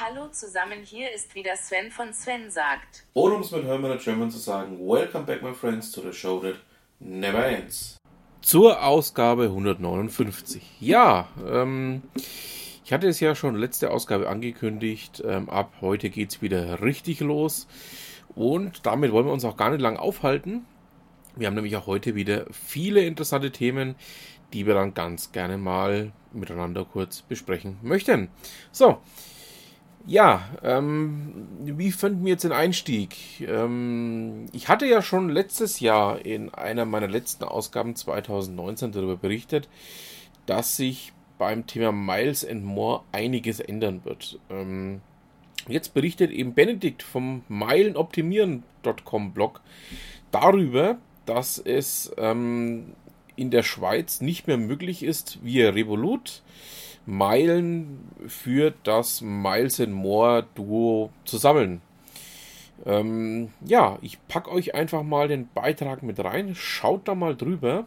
Hallo zusammen, hier ist wieder Sven von Sven sagt. Oder um es mit Hermann German zu sagen, Welcome back my friends to the show that never ends. Zur Ausgabe 159. Ja, ähm, ich hatte es ja schon letzte Ausgabe angekündigt. Ähm, ab heute geht es wieder richtig los. Und damit wollen wir uns auch gar nicht lang aufhalten. Wir haben nämlich auch heute wieder viele interessante Themen, die wir dann ganz gerne mal miteinander kurz besprechen möchten. So, ja, ähm, wie fanden wir jetzt den Einstieg? Ähm, ich hatte ja schon letztes Jahr in einer meiner letzten Ausgaben 2019 darüber berichtet, dass sich beim Thema Miles and More einiges ändern wird. Ähm, jetzt berichtet eben Benedikt vom Meilenoptimieren.com Blog darüber, dass es ähm, in der Schweiz nicht mehr möglich ist, via Revolut Meilen für das Miles and More Duo zu sammeln. Ähm, ja, ich packe euch einfach mal den Beitrag mit rein. Schaut da mal drüber,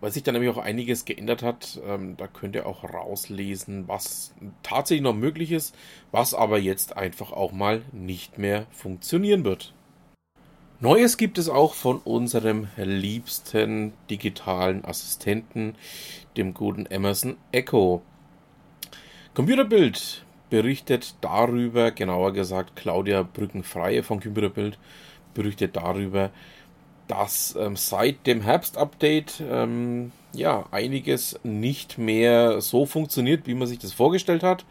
weil sich da nämlich auch einiges geändert hat. Ähm, da könnt ihr auch rauslesen, was tatsächlich noch möglich ist, was aber jetzt einfach auch mal nicht mehr funktionieren wird. Neues gibt es auch von unserem liebsten digitalen Assistenten, dem guten Emerson Echo. Computerbild berichtet darüber, genauer gesagt Claudia Brückenfreie von Computerbild berichtet darüber, dass ähm, seit dem Herbst-Update ähm, ja einiges nicht mehr so funktioniert, wie man sich das vorgestellt hat.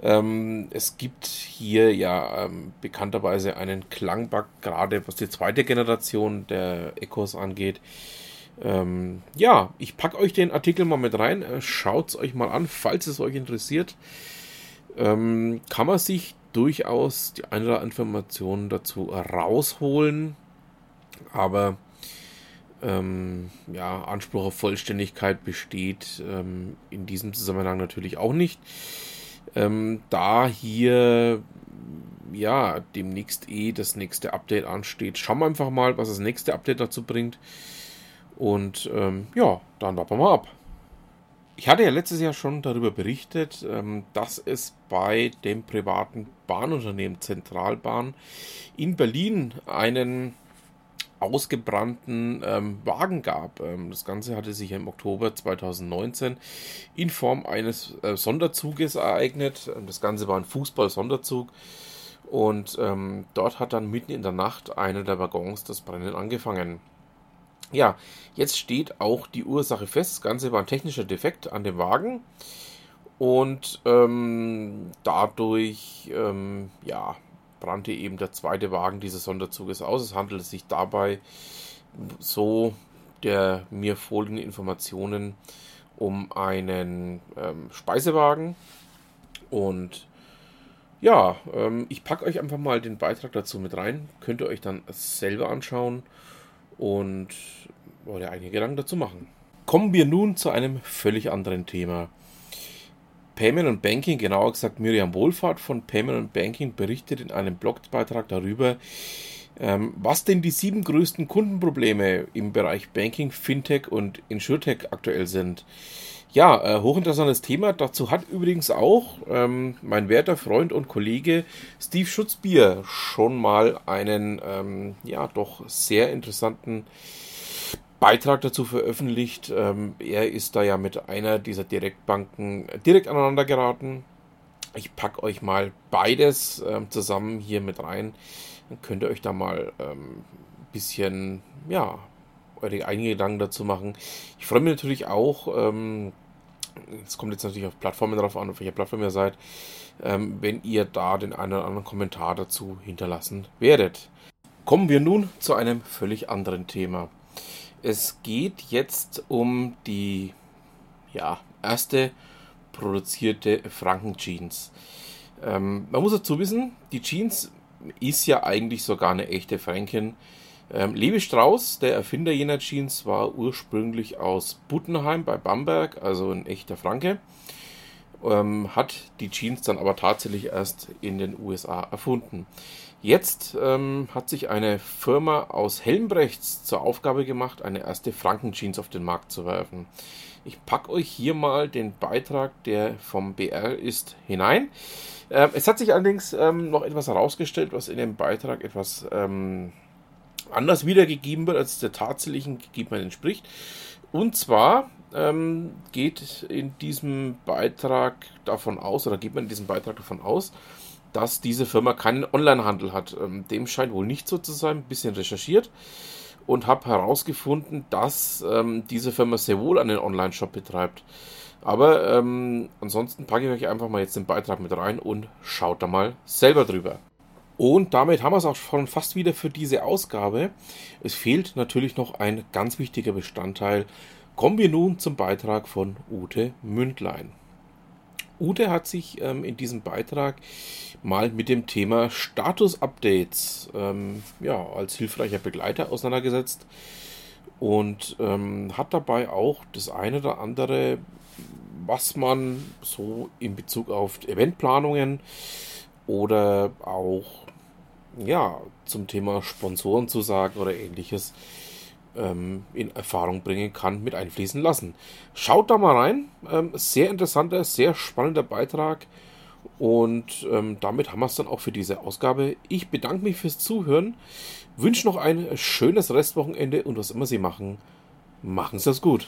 Ähm, es gibt hier ja ähm, bekannterweise einen Klangbug, gerade was die zweite Generation der Echos angeht. Ähm, ja, ich packe euch den Artikel mal mit rein. Äh, Schaut es euch mal an, falls es euch interessiert. Ähm, kann man sich durchaus die eine oder andere Information dazu rausholen. Aber ähm, ja, Anspruch auf Vollständigkeit besteht ähm, in diesem Zusammenhang natürlich auch nicht. Ähm, da hier ja demnächst eh das nächste Update ansteht, schauen wir einfach mal, was das nächste Update dazu bringt. Und ähm, ja, dann warten wir mal ab. Ich hatte ja letztes Jahr schon darüber berichtet, ähm, dass es bei dem privaten Bahnunternehmen Zentralbahn in Berlin einen ausgebrannten ähm, Wagen gab. Ähm, das Ganze hatte sich im Oktober 2019 in Form eines äh, Sonderzuges ereignet. Ähm, das Ganze war ein Fußball-Sonderzug. Und ähm, dort hat dann mitten in der Nacht einer der Waggons das Brennen angefangen. Ja, jetzt steht auch die Ursache fest. Das Ganze war ein technischer Defekt an dem Wagen. Und ähm, dadurch, ähm, ja, brannte eben der zweite Wagen dieses Sonderzuges aus. Es handelte sich dabei, so der mir folgenden Informationen, um einen ähm, Speisewagen. Und ja, ähm, ich packe euch einfach mal den Beitrag dazu mit rein. Könnt ihr euch dann selber anschauen und eure eigenen Gedanken dazu machen. Kommen wir nun zu einem völlig anderen Thema. Payment und Banking, genauer gesagt Miriam Wohlfahrt von Payment und Banking, berichtet in einem Blogbeitrag darüber, ähm, was denn die sieben größten Kundenprobleme im Bereich Banking, Fintech und Insurtech aktuell sind. Ja, äh, hochinteressantes Thema. Dazu hat übrigens auch ähm, mein werter Freund und Kollege Steve Schutzbier schon mal einen, ähm, ja, doch sehr interessanten Beitrag dazu veröffentlicht. Ähm, er ist da ja mit einer dieser Direktbanken direkt aneinander geraten. Ich packe euch mal beides ähm, zusammen hier mit rein. Dann könnt ihr euch da mal ein ähm, bisschen, ja, eure eigenen Gedanken dazu machen. Ich freue mich natürlich auch, ähm, es kommt jetzt natürlich auf Plattformen darauf an, auf welcher Plattform ihr seid, ähm, wenn ihr da den einen oder anderen Kommentar dazu hinterlassen werdet. Kommen wir nun zu einem völlig anderen Thema. Es geht jetzt um die ja, erste produzierte Franken-Jeans. Ähm, man muss dazu wissen, die Jeans ist ja eigentlich sogar eine echte Franken. Ähm, Levi Strauss, der Erfinder jener Jeans, war ursprünglich aus Buttenheim bei Bamberg, also ein echter Franke. Ähm, hat die Jeans dann aber tatsächlich erst in den USA erfunden. Jetzt ähm, hat sich eine Firma aus Helmbrechts zur Aufgabe gemacht, eine erste Franken-Jeans auf den Markt zu werfen. Ich packe euch hier mal den Beitrag, der vom BR ist, hinein. Ähm, es hat sich allerdings ähm, noch etwas herausgestellt, was in dem Beitrag etwas ähm, anders wiedergegeben wird, als der tatsächlichen Gegebenheit entspricht. Und zwar ähm, geht in diesem Beitrag davon aus, oder geht man in diesem Beitrag davon aus, dass diese Firma keinen Onlinehandel hat. Ähm, dem scheint wohl nicht so zu sein. Ein bisschen recherchiert und habe herausgefunden, dass ähm, diese Firma sehr wohl einen Online-Shop betreibt. Aber ähm, ansonsten packe ich euch einfach mal jetzt den Beitrag mit rein und schaut da mal selber drüber. Und damit haben wir es auch schon fast wieder für diese Ausgabe. Es fehlt natürlich noch ein ganz wichtiger Bestandteil. Kommen wir nun zum Beitrag von Ute Mündlein. Ute hat sich ähm, in diesem Beitrag mal mit dem Thema Status-Updates ähm, ja, als hilfreicher Begleiter auseinandergesetzt und ähm, hat dabei auch das eine oder andere, was man so in Bezug auf Eventplanungen oder auch ja, zum Thema Sponsoren zu sagen oder ähnliches ähm, in Erfahrung bringen kann, mit einfließen lassen. Schaut da mal rein. Ähm, sehr interessanter, sehr spannender Beitrag. Und ähm, damit haben wir es dann auch für diese Ausgabe. Ich bedanke mich fürs Zuhören, wünsche noch ein schönes Restwochenende und was immer Sie machen, machen Sie es gut.